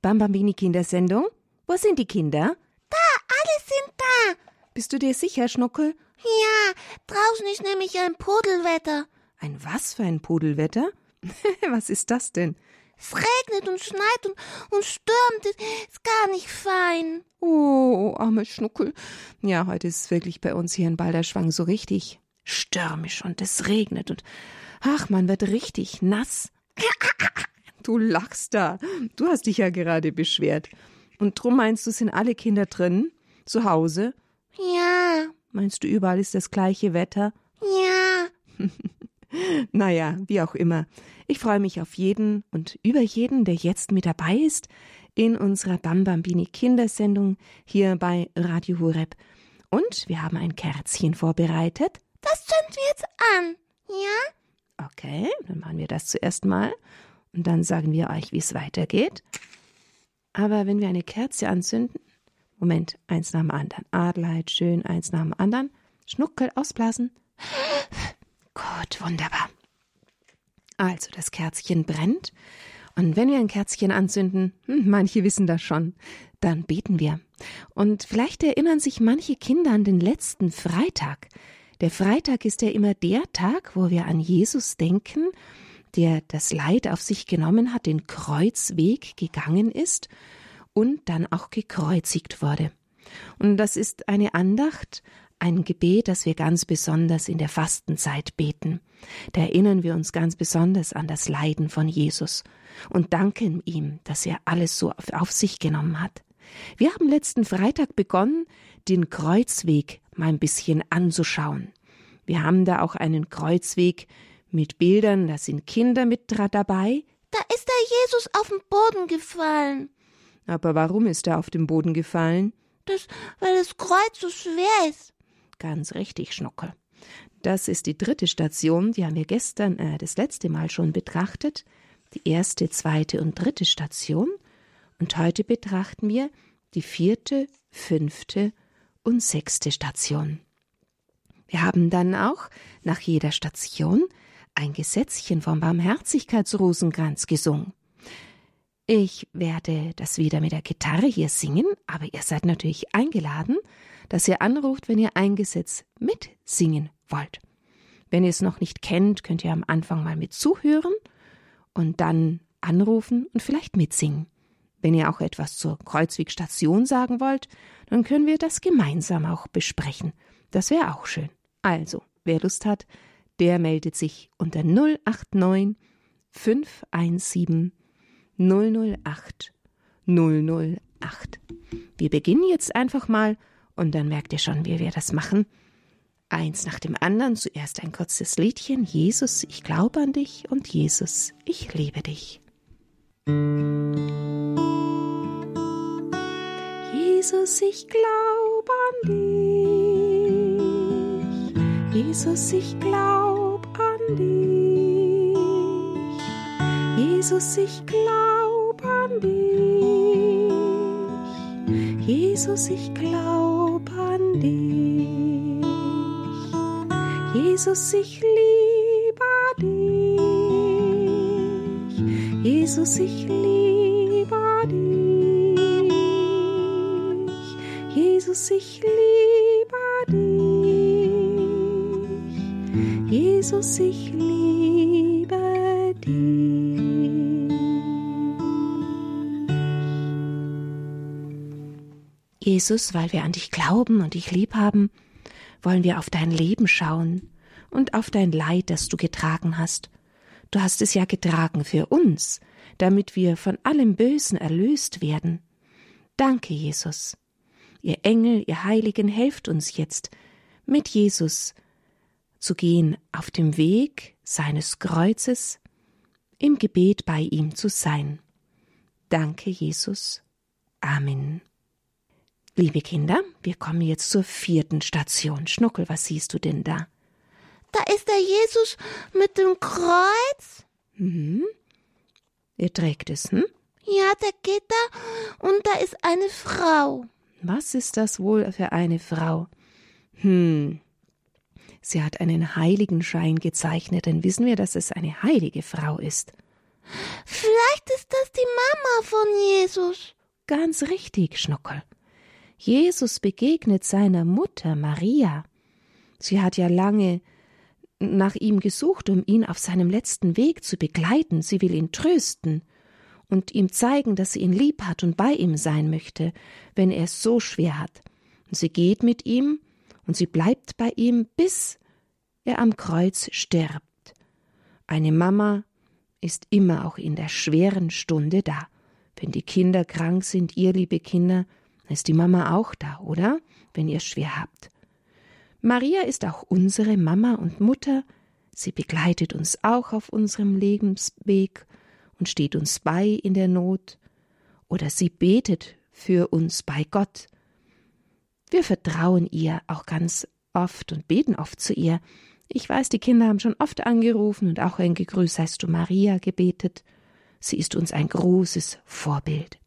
Bambambini Kindersendung? Wo sind die Kinder? Da, alle sind da. Bist du dir sicher, Schnuckel? Ja, draußen ist nämlich ein Pudelwetter. Ein was für ein Pudelwetter? was ist das denn? Es regnet und schneit und, und stürmt. Ist gar nicht fein. Oh, arme Schnuckel. Ja, heute ist es wirklich bei uns hier in Balderschwang so richtig stürmisch und es regnet und ach, man wird richtig nass. Du lachst da. Du hast dich ja gerade beschwert. Und drum meinst du, sind alle Kinder drin? Zu Hause? Ja. Meinst du, überall ist das gleiche Wetter? Ja. naja, wie auch immer. Ich freue mich auf jeden und über jeden, der jetzt mit dabei ist in unserer Bambambini Kindersendung hier bei Radio Hureb. Und wir haben ein Kerzchen vorbereitet. Das zünden wir jetzt an, ja? Okay, dann machen wir das zuerst mal und dann sagen wir euch, wie es weitergeht. Aber wenn wir eine Kerze anzünden, Moment, eins nach dem anderen. Adelheid, schön, eins nach dem anderen. Schnuckel ausblasen. Gut, wunderbar. Also, das Kerzchen brennt. Und wenn wir ein Kerzchen anzünden, hm, manche wissen das schon, dann beten wir. Und vielleicht erinnern sich manche Kinder an den letzten Freitag. Der Freitag ist ja immer der Tag, wo wir an Jesus denken, der das Leid auf sich genommen hat, den Kreuzweg gegangen ist und dann auch gekreuzigt wurde. Und das ist eine Andacht, ein Gebet, das wir ganz besonders in der Fastenzeit beten. Da erinnern wir uns ganz besonders an das Leiden von Jesus und danken ihm, dass er alles so auf sich genommen hat. Wir haben letzten Freitag begonnen, den Kreuzweg mal ein bisschen anzuschauen. Wir haben da auch einen Kreuzweg mit Bildern, da sind Kinder mit dabei. Da ist der Jesus auf den Boden gefallen. Aber warum ist er auf den Boden gefallen? Das, weil das Kreuz so schwer ist. Ganz richtig, Schnuckel. Das ist die dritte Station, die haben wir gestern äh, das letzte Mal schon betrachtet. Die erste, zweite und dritte Station. Und heute betrachten wir die vierte, fünfte und sechste Station. Wir haben dann auch nach jeder Station ein Gesetzchen vom Barmherzigkeitsrosenkranz gesungen. Ich werde das wieder mit der Gitarre hier singen, aber ihr seid natürlich eingeladen, dass ihr anruft, wenn ihr ein Gesetz mitsingen wollt. Wenn ihr es noch nicht kennt, könnt ihr am Anfang mal mit zuhören und dann anrufen und vielleicht mitsingen. Wenn ihr auch etwas zur Kreuzwegstation sagen wollt, dann können wir das gemeinsam auch besprechen. Das wäre auch schön. Also, wer Lust hat, der meldet sich unter 089 517 008 008. Wir beginnen jetzt einfach mal und dann merkt ihr schon, wie wir das machen. Eins nach dem anderen, zuerst ein kurzes Liedchen. Jesus, ich glaube an dich und Jesus, ich liebe dich. Jesus, ich glaube an dich. Jesus, ich glaube Jesus, ich glaube an dich. Jesus, ich glaube an dich. Jesus, ich liebe dich. Jesus, ich liebe dich. Jesus, ich liebe dich. Jesus, ich liebe Jesus, weil wir an dich glauben und dich lieb haben, wollen wir auf dein Leben schauen und auf dein Leid, das du getragen hast. Du hast es ja getragen für uns, damit wir von allem Bösen erlöst werden. Danke, Jesus. Ihr Engel, ihr Heiligen, helft uns jetzt, mit Jesus zu gehen auf dem Weg seines Kreuzes, im Gebet bei ihm zu sein. Danke, Jesus. Amen. Liebe Kinder, wir kommen jetzt zur vierten Station. Schnuckel, was siehst du denn da? Da ist der Jesus mit dem Kreuz. Mhm. Er trägt es, hm? Ja, der geht da und da ist eine Frau. Was ist das wohl für eine Frau? Hm. Sie hat einen Heiligenschein gezeichnet, dann wissen wir, dass es eine heilige Frau ist. Vielleicht ist das die Mama von Jesus. Ganz richtig, Schnuckel. Jesus begegnet seiner Mutter Maria. Sie hat ja lange nach ihm gesucht, um ihn auf seinem letzten Weg zu begleiten. Sie will ihn trösten und ihm zeigen, dass sie ihn lieb hat und bei ihm sein möchte, wenn er es so schwer hat. Und sie geht mit ihm und sie bleibt bei ihm, bis er am Kreuz stirbt. Eine Mama ist immer auch in der schweren Stunde da. Wenn die Kinder krank sind, ihr liebe Kinder, ist die Mama auch da, oder? Wenn ihr es schwer habt. Maria ist auch unsere Mama und Mutter. Sie begleitet uns auch auf unserem Lebensweg und steht uns bei in der Not. Oder sie betet für uns bei Gott. Wir vertrauen ihr auch ganz oft und beten oft zu ihr. Ich weiß, die Kinder haben schon oft angerufen und auch ein Gegrüß heißt du Maria gebetet. Sie ist uns ein großes Vorbild.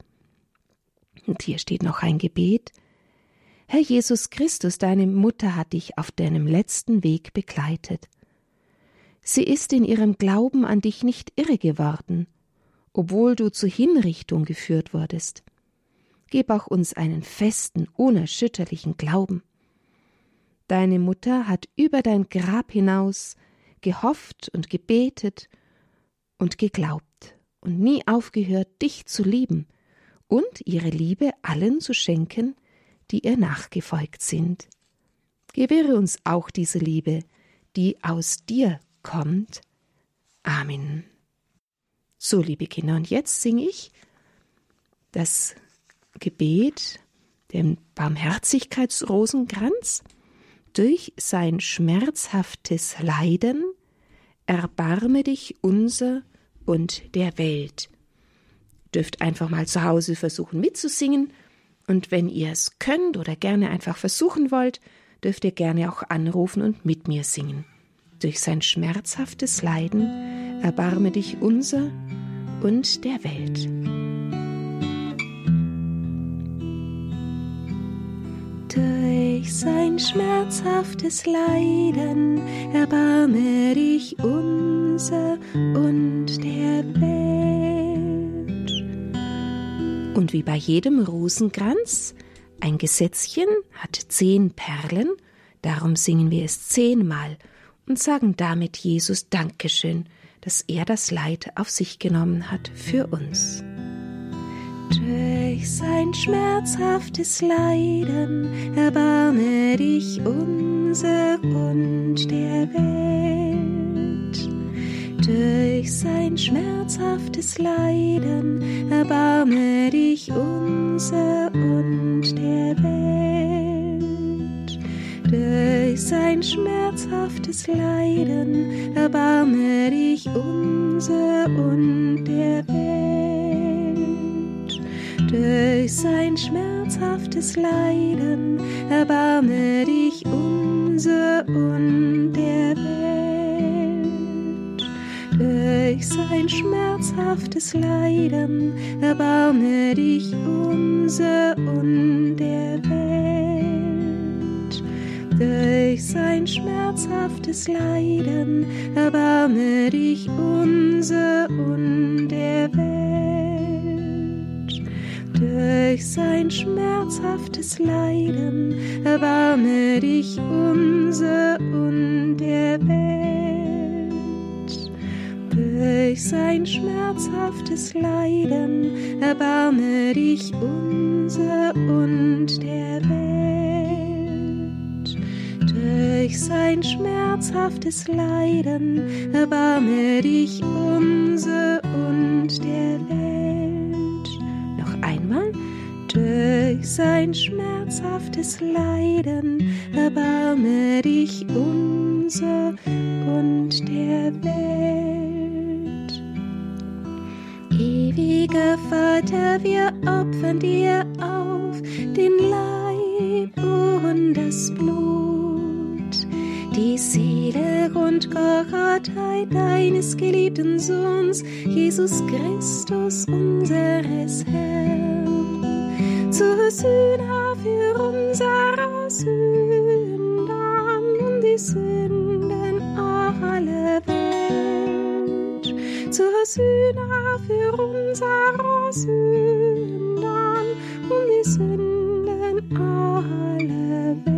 Und hier steht noch ein Gebet. Herr Jesus Christus, deine Mutter hat dich auf deinem letzten Weg begleitet. Sie ist in ihrem Glauben an dich nicht irre geworden, obwohl du zur Hinrichtung geführt wurdest. Gib auch uns einen festen, unerschütterlichen Glauben. Deine Mutter hat über dein Grab hinaus gehofft und gebetet und geglaubt und nie aufgehört, dich zu lieben und ihre Liebe allen zu schenken, die ihr nachgefolgt sind. Gewähre uns auch diese Liebe, die aus dir kommt. Amen. So, liebe Kinder, und jetzt singe ich das Gebet, den Barmherzigkeitsrosenkranz, durch sein schmerzhaftes Leiden erbarme dich unser und der Welt dürft einfach mal zu Hause versuchen mitzusingen. Und wenn ihr es könnt oder gerne einfach versuchen wollt, dürft ihr gerne auch anrufen und mit mir singen. Durch sein schmerzhaftes Leiden erbarme dich unser und der Welt. Durch sein schmerzhaftes Leiden erbarme dich unser und der Welt. Und wie bei jedem Rosenkranz, ein Gesetzchen hat zehn Perlen, darum singen wir es zehnmal und sagen damit Jesus Dankeschön, dass er das Leid auf sich genommen hat für uns. Durch sein schmerzhaftes Leiden erbarme dich unser und der Welt durch sein schmerzhaftes Leiden erbarme dich unser und der Welt. Durch sein schmerzhaftes Leiden erbarme dich unser und der Welt. Durch sein schmerzhaftes Leiden erbarme dich unser und der Welt durch sein schmerzhaftes Leiden erbarme dich unser und der Welt. Durch sein schmerzhaftes Leiden erbarme dich unser und der Welt. Durch sein schmerzhaftes Leiden erbarme dich unser und der Welt durch sein schmerzhaftes Leiden erbarme dich unser und der Welt. Durch sein schmerzhaftes Leiden erbarme dich unser und der Welt. Noch einmal. Durch sein schmerzhaftes Leiden erbarme dich unser und der Welt. Ewiger Vater, wir opfern dir auf den Leib und das Blut, die Seele und Gottheit deines geliebten Sohns, Jesus Christus, unseres Herrn, zur Sühne für unsere Sünden und die Sünden aller Welt. Zur Sühne für unsere Sünden und die Sünden aller Welt.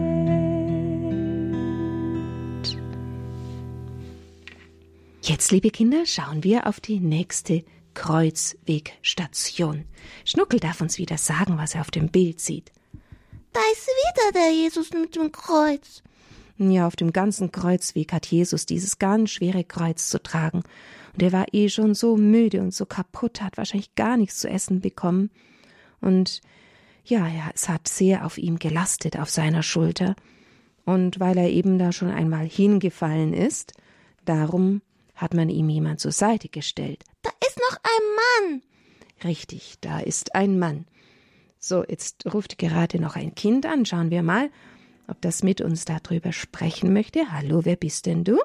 Jetzt, liebe Kinder, schauen wir auf die nächste Kreuzwegstation. Schnuckel darf uns wieder sagen, was er auf dem Bild sieht. Da ist wieder der Jesus mit dem Kreuz. Ja, auf dem ganzen Kreuzweg hat Jesus dieses ganz schwere Kreuz zu tragen. Und er war eh schon so müde und so kaputt, hat wahrscheinlich gar nichts zu essen bekommen. Und ja, ja, es hat sehr auf ihm gelastet, auf seiner Schulter. Und weil er eben da schon einmal hingefallen ist, darum hat man ihm jemand zur Seite gestellt. Da ist noch ein Mann. Richtig, da ist ein Mann. So, jetzt ruft gerade noch ein Kind an. Schauen wir mal, ob das mit uns darüber sprechen möchte. Hallo, wer bist denn du?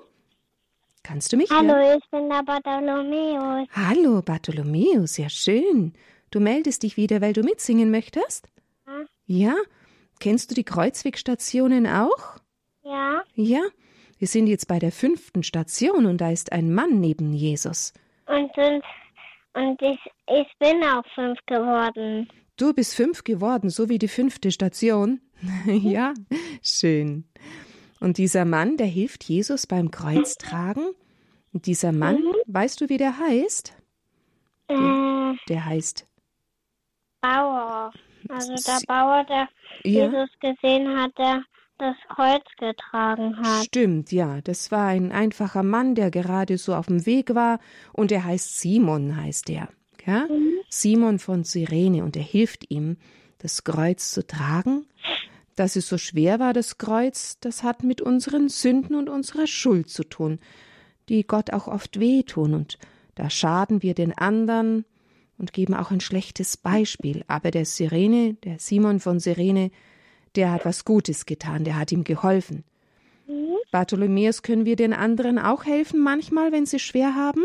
Kannst du mich Hallo, hören? ich bin der Bartholomäus. Hallo, Bartholomäus, ja schön. Du meldest dich wieder, weil du mitsingen möchtest? Ja. Ja? Kennst du die Kreuzwegstationen auch? Ja, Ja? Wir sind jetzt bei der fünften Station und da ist ein Mann neben Jesus. und, und, und ich, ich bin auch fünf geworden. Du bist fünf geworden, so wie die fünfte Station. ja, schön. Und dieser Mann, der hilft Jesus beim Kreuztragen. Und dieser Mann, weißt du, wie der heißt? Äh, Der heißt. Bauer. Also der Bauer, der Ja, Jesus gesehen hat, der das Kreuz getragen hat. stimmt, ja. Das war ein einfacher Mann, der gerade so auf dem Weg war. Und er heißt Simon, heißt er. Ja? Simon von Cyrene. Und er hilft ihm, das Kreuz zu tragen. Dass es so schwer war, das Kreuz, das hat mit unseren Sünden und unserer Schuld zu tun, die Gott auch oft wehtun. Und da schaden wir den anderen und geben auch ein schlechtes Beispiel. Aber der Sirene, der Simon von Sirene, der hat was Gutes getan, der hat ihm geholfen. Bartholomäus, können wir den anderen auch helfen manchmal, wenn sie schwer haben?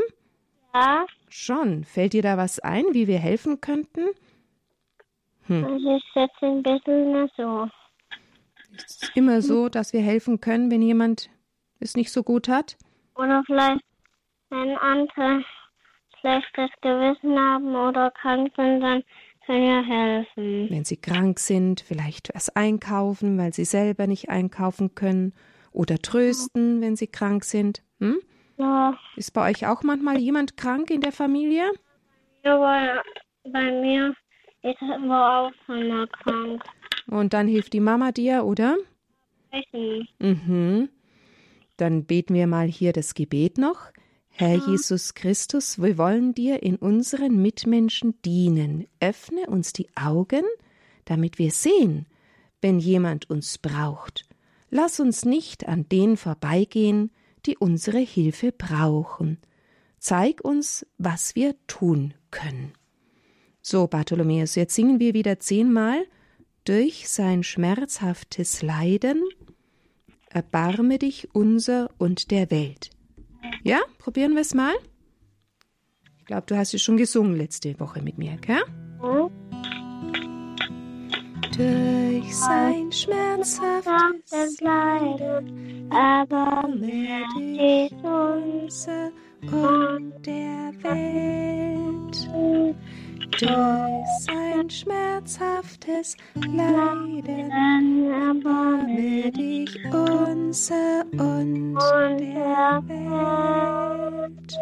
Ja, Schon. Fällt dir da was ein, wie wir helfen könnten? also ich setze ein bisschen so. Es ist immer so, dass wir helfen können, wenn jemand es nicht so gut hat. Oder vielleicht, wenn andere schlechtes Gewissen haben oder krank sind, dann können wir helfen. Wenn sie krank sind, vielleicht was einkaufen, weil sie selber nicht einkaufen können. Oder trösten, wenn sie krank sind. Hm? Ja, Ist bei euch auch manchmal jemand krank in der Familie? aber bei mir ist war auch mal krank. Und dann hilft die Mama dir, oder? Sprechen. Mhm. Dann beten wir mal hier das Gebet noch. Herr Jesus Christus, wir wollen dir in unseren Mitmenschen dienen. Öffne uns die Augen, damit wir sehen, wenn jemand uns braucht. Lass uns nicht an denen vorbeigehen, die unsere Hilfe brauchen. Zeig uns, was wir tun können. So, Bartholomäus, jetzt singen wir wieder zehnmal. Durch sein schmerzhaftes Leiden erbarme dich unser und der Welt. Ja, probieren wir es mal? Ich glaube, du hast es schon gesungen letzte Woche mit mir, gell? Hm? Durch sein schmerzhaftes Leiden, mehr dich dich uns unser und der Welt. Durch sein schmerzhaftes Leiden erbarme dich unser und der Welt.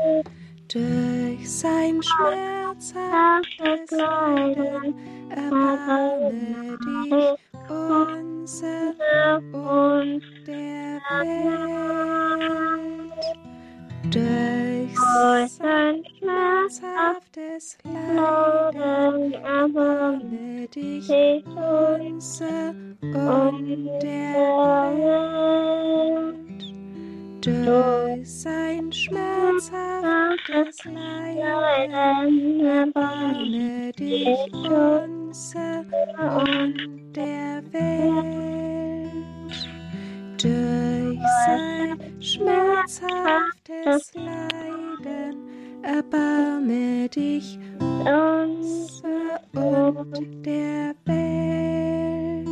Durch sein schmerzhaftes Leiden erbarme dich unser und der Welt. Durch sein schmerzhaftes Leiden erbarme dich unser und der Welt. Durch sein schmerzhaftes Leiden erbarme dich unser und der Welt. Durch sein schmerzhaftes Leiden erbarme dich unser und der Welt.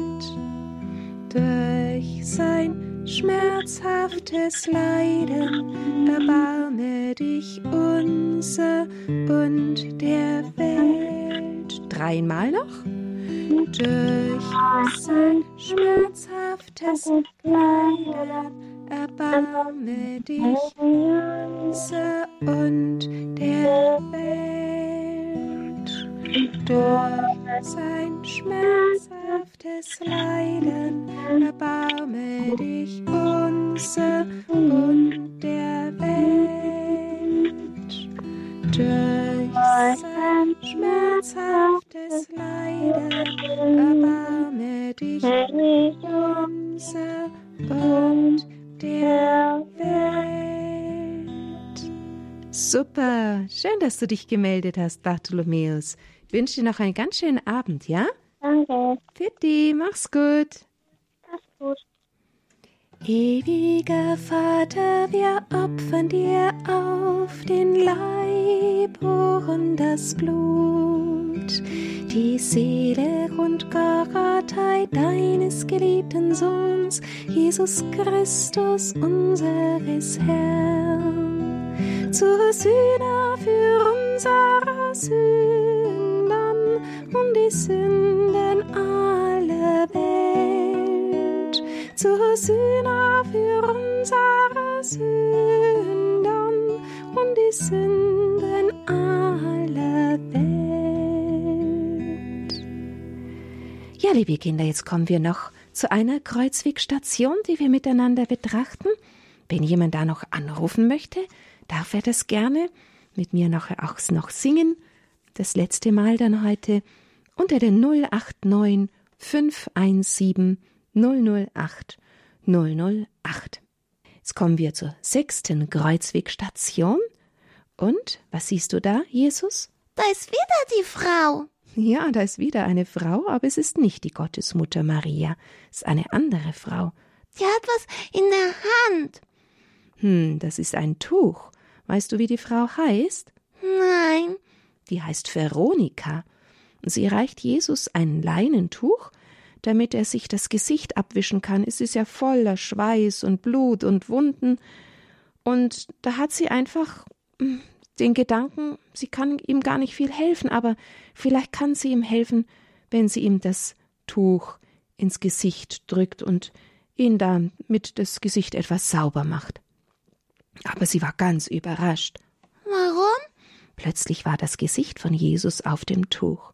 Durch sein schmerzhaftes Leiden erbarme dich unser und der Welt. Dreimal noch. Durch sein schmerzhaftes Leiden erbarme dich unser und der Welt. Durch sein schmerzhaftes Leiden erbarme dich unser und der Welt. Durch sein schmerzhaftes Leiden erbarme dich unser und der Welt. Super, schön, dass du dich gemeldet hast, Bartholomäus. Ich wünsche dir noch einen ganz schönen Abend, ja? Danke. Pitti, mach's gut. Ist gut. Ewiger Vater, wir opfern dir auf den Leib und das Blut, die Seele und Gottheit deines geliebten Sohns, Jesus Christus, unseres Herrn, zur Sühne für unsere Sünden und die Sünden zur Sühne für unsere Sünden und die Sünden aller Welt. Ja, liebe Kinder, jetzt kommen wir noch zu einer Kreuzwegstation, die wir miteinander betrachten. Wenn jemand da noch anrufen möchte, darf er das gerne mit mir nachher auch noch singen. Das letzte Mal dann heute unter der 089 517 008 008. Jetzt kommen wir zur sechsten Kreuzwegstation. Und was siehst du da, Jesus? Da ist wieder die Frau. Ja, da ist wieder eine Frau, aber es ist nicht die Gottesmutter Maria, es ist eine andere Frau. Die hat was in der Hand. Hm, das ist ein Tuch. Weißt du, wie die Frau heißt? Nein. Die heißt Veronika. Sie reicht Jesus ein Leinentuch, damit er sich das Gesicht abwischen kann. Es ist ja voller Schweiß und Blut und Wunden. Und da hat sie einfach hm, den Gedanken, sie kann ihm gar nicht viel helfen, aber vielleicht kann sie ihm helfen, wenn sie ihm das Tuch ins Gesicht drückt und ihn damit das Gesicht etwas sauber macht. Aber sie war ganz überrascht. Warum? Plötzlich war das Gesicht von Jesus auf dem Tuch.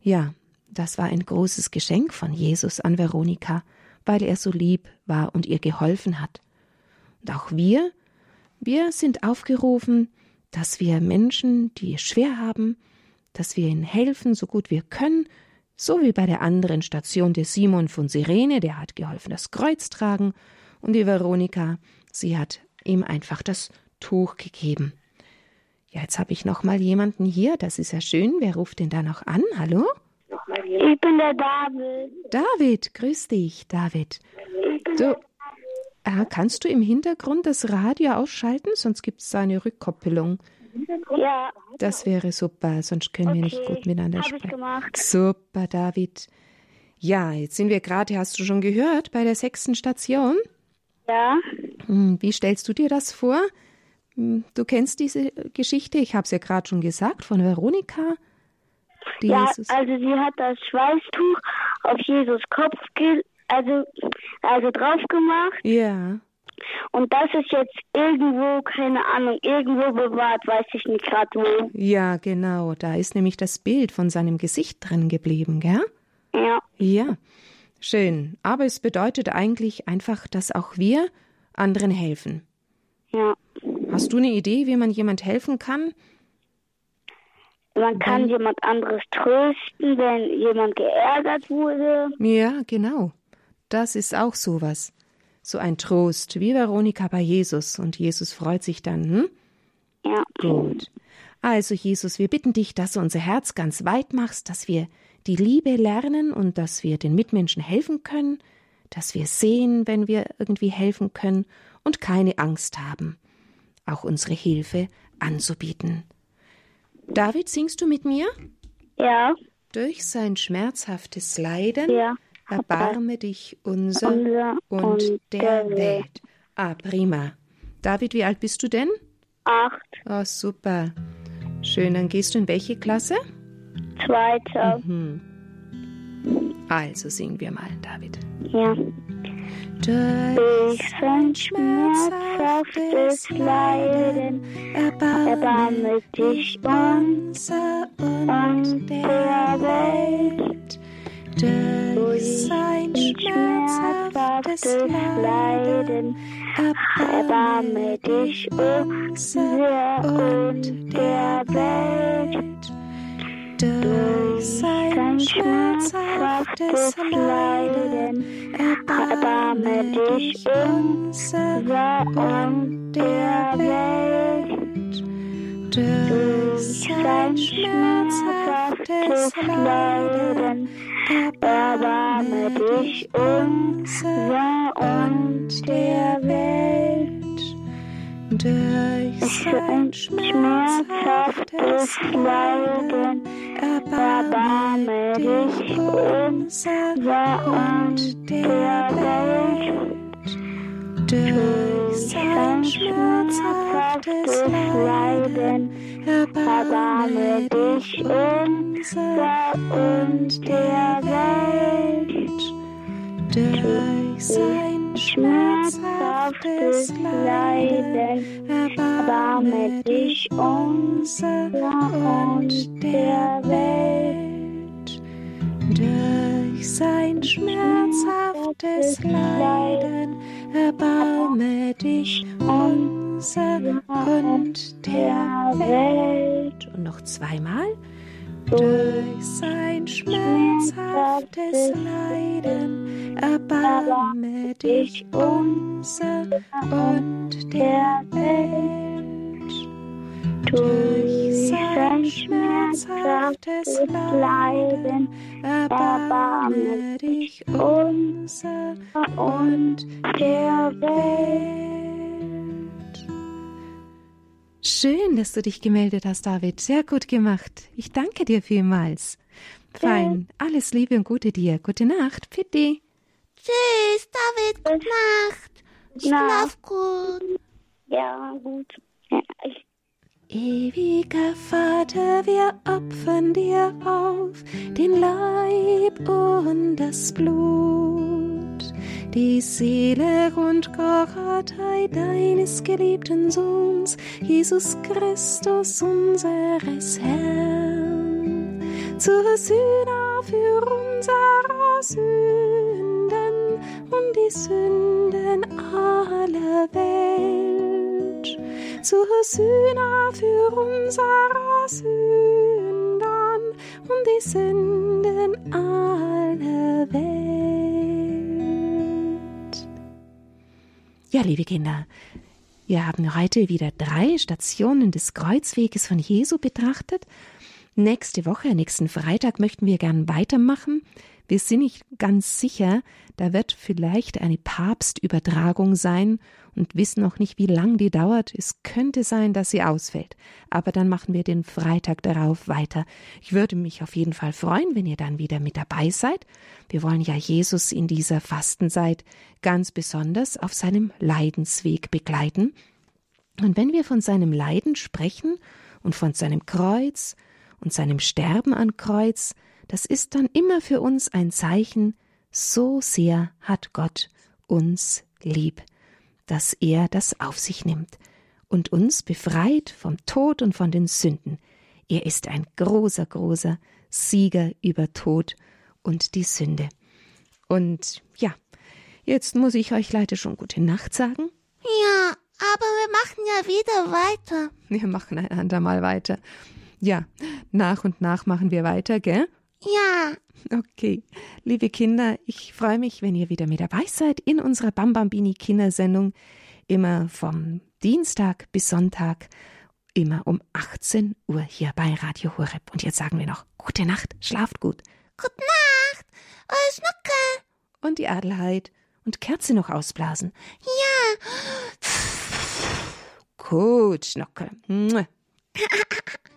Ja, das war ein großes Geschenk von Jesus an Veronika, weil er so lieb war und ihr geholfen hat. Und auch wir, wir sind aufgerufen, dass wir Menschen, die es schwer haben, dass wir ihnen helfen, so gut wir können, so wie bei der anderen Station der Simon von Sirene, der hat geholfen, das Kreuz tragen, und die Veronika, sie hat ihm einfach das Tuch gegeben. Ja, jetzt habe ich noch mal jemanden hier, das ist ja schön. Wer ruft denn da noch an? Hallo? Ich bin der David. David, grüß dich, David. Du, ah, kannst du im Hintergrund das Radio ausschalten? Sonst gibt es da eine Rückkoppelung. Ja, Das wäre super, sonst können wir nicht Okay, gut miteinander hab ich sprechen. gemacht. Super, David. Ja, jetzt sind wir gerade, hast du schon gehört, bei der sechsten Station. ja, Hm, Wie stellst du dir das vor? Hm, Du kennst diese Geschichte, ich habe es ja gerade schon gesagt, von Veronika. Die ja. Jesus. Also sie hat das Schweißtuch auf Jesus Kopf also also drauf gemacht Ja, und das ist jetzt irgendwo keine Ahnung irgendwo bewahrt, weiß ich nicht gerade wo. ja, genau. Da ist nämlich das Bild von seinem Gesicht drin geblieben, gell? Ja, Ja, schön. Aber es bedeutet eigentlich einfach, dass auch wir anderen helfen. ja. Hast du eine Idee, wie man jemand helfen kann? Man kann jemand anderes trösten, wenn jemand geärgert wurde. Ja, genau. Das ist auch sowas. So ein Trost, wie Veronika bei Jesus. Und Jesus freut sich dann, hm? Ja. Gut. Also, Jesus, wir bitten dich, dass du unser Herz ganz weit machst, dass wir die Liebe lernen und dass wir den Mitmenschen helfen können, dass wir sehen, wenn wir irgendwie helfen können und keine Angst haben, auch unsere Hilfe anzubieten. David, singst du mit mir? Ja, Durch sein schmerzhaftes Leiden ja. erbarme dich unser, Unser und, und der, Welt. Welt. Ah, prima. David, wie alt bist du denn? acht, Oh, super. Schön, dann gehst du in welche Klasse? zweite, Mhm. Also singen wir mal, David. ja. Durch sein schmerzhaftes Leiden erbarme dich unser und der Welt. Durch sein schmerzhaftes Leiden erbarme dich unser und der Welt. Durch sein schmerzhaftes Leiden. Erbarme dich unser und der Welt. Durch sein schmerzhaftes Leiden. Erbarme dich unser und der Welt. Durch sein schmerzhaftes Leiden erbarme dich unser und der Welt. Durch sein schmerzhaftes Leiden erbarme dich unser und der Welt. Durch sein schmerzhaftes Leiden erbarme dich unser und der Welt. Durch sein schmerzhaftes Leiden erbarme dich unser und der Welt. Und noch zweimal. Durch sein schmerzhaftes Leiden erbarme dich unser und der Welt. Durch sein schmerzhaftes Leiden erbarme dich unser und der Welt. Schön, dass du dich gemeldet hast, David. Sehr gut gemacht. Ich danke dir vielmals. Fein. Alles Liebe und Gute dir. Gute Nacht. Pitti. Tschüss, David, gute Nacht. Schlaf gut. Ja, gut. Ja, Ewiger Vater, wir opfern dir auf den Leib und das Blut, die Seele und Gottheit deines geliebten Sohns, Jesus Christus, unseres Herrn, zur Sühne für unsere Sünden und die Sünden aller Welt zur Sühne für unsere Sünden und die Sünden aller Welt. Ja, liebe Kinder, wir haben heute wieder drei Stationen des Kreuzweges von Jesu betrachtet. Nächste Woche, nächsten Freitag möchten wir gern weitermachen. Wir sind nicht ganz sicher, da wird vielleicht eine Papstübertragung sein und wissen noch nicht, wie lang die dauert. Es könnte sein, dass sie ausfällt. Aber dann machen wir den Freitag darauf weiter. Ich würde mich auf jeden Fall freuen, wenn ihr dann wieder mit dabei seid. Wir wollen ja Jesus in dieser Fastenzeit ganz besonders auf seinem Leidensweg begleiten. Und wenn wir von seinem Leiden sprechen und von seinem Kreuz und seinem Sterben an Kreuz, das ist dann immer für uns ein Zeichen, so sehr hat Gott uns lieb, dass er das auf sich nimmt und uns befreit vom Tod und von den Sünden. Er ist ein großer, großer Sieger über Tod und die Sünde. Und ja, jetzt muss ich euch leider schon gute Nacht sagen. Ja, aber wir machen ja wieder weiter. Wir machen ein andermal weiter. Ja, nach und nach machen wir weiter, gell? Ja, Okay, liebe Kinder, ich freue mich, wenn ihr wieder mit dabei seid in unserer Bambambini Kindersendung. Immer vom Dienstag bis Sonntag, immer um 18 Uhr hier bei Radio Horeb. Und jetzt sagen wir noch gute Nacht, schlaft gut. gute Nacht. Euer Schnuckel. Und die Adelheid. Und Kerze noch ausblasen. Ja. Gut, Schnockel. Mua.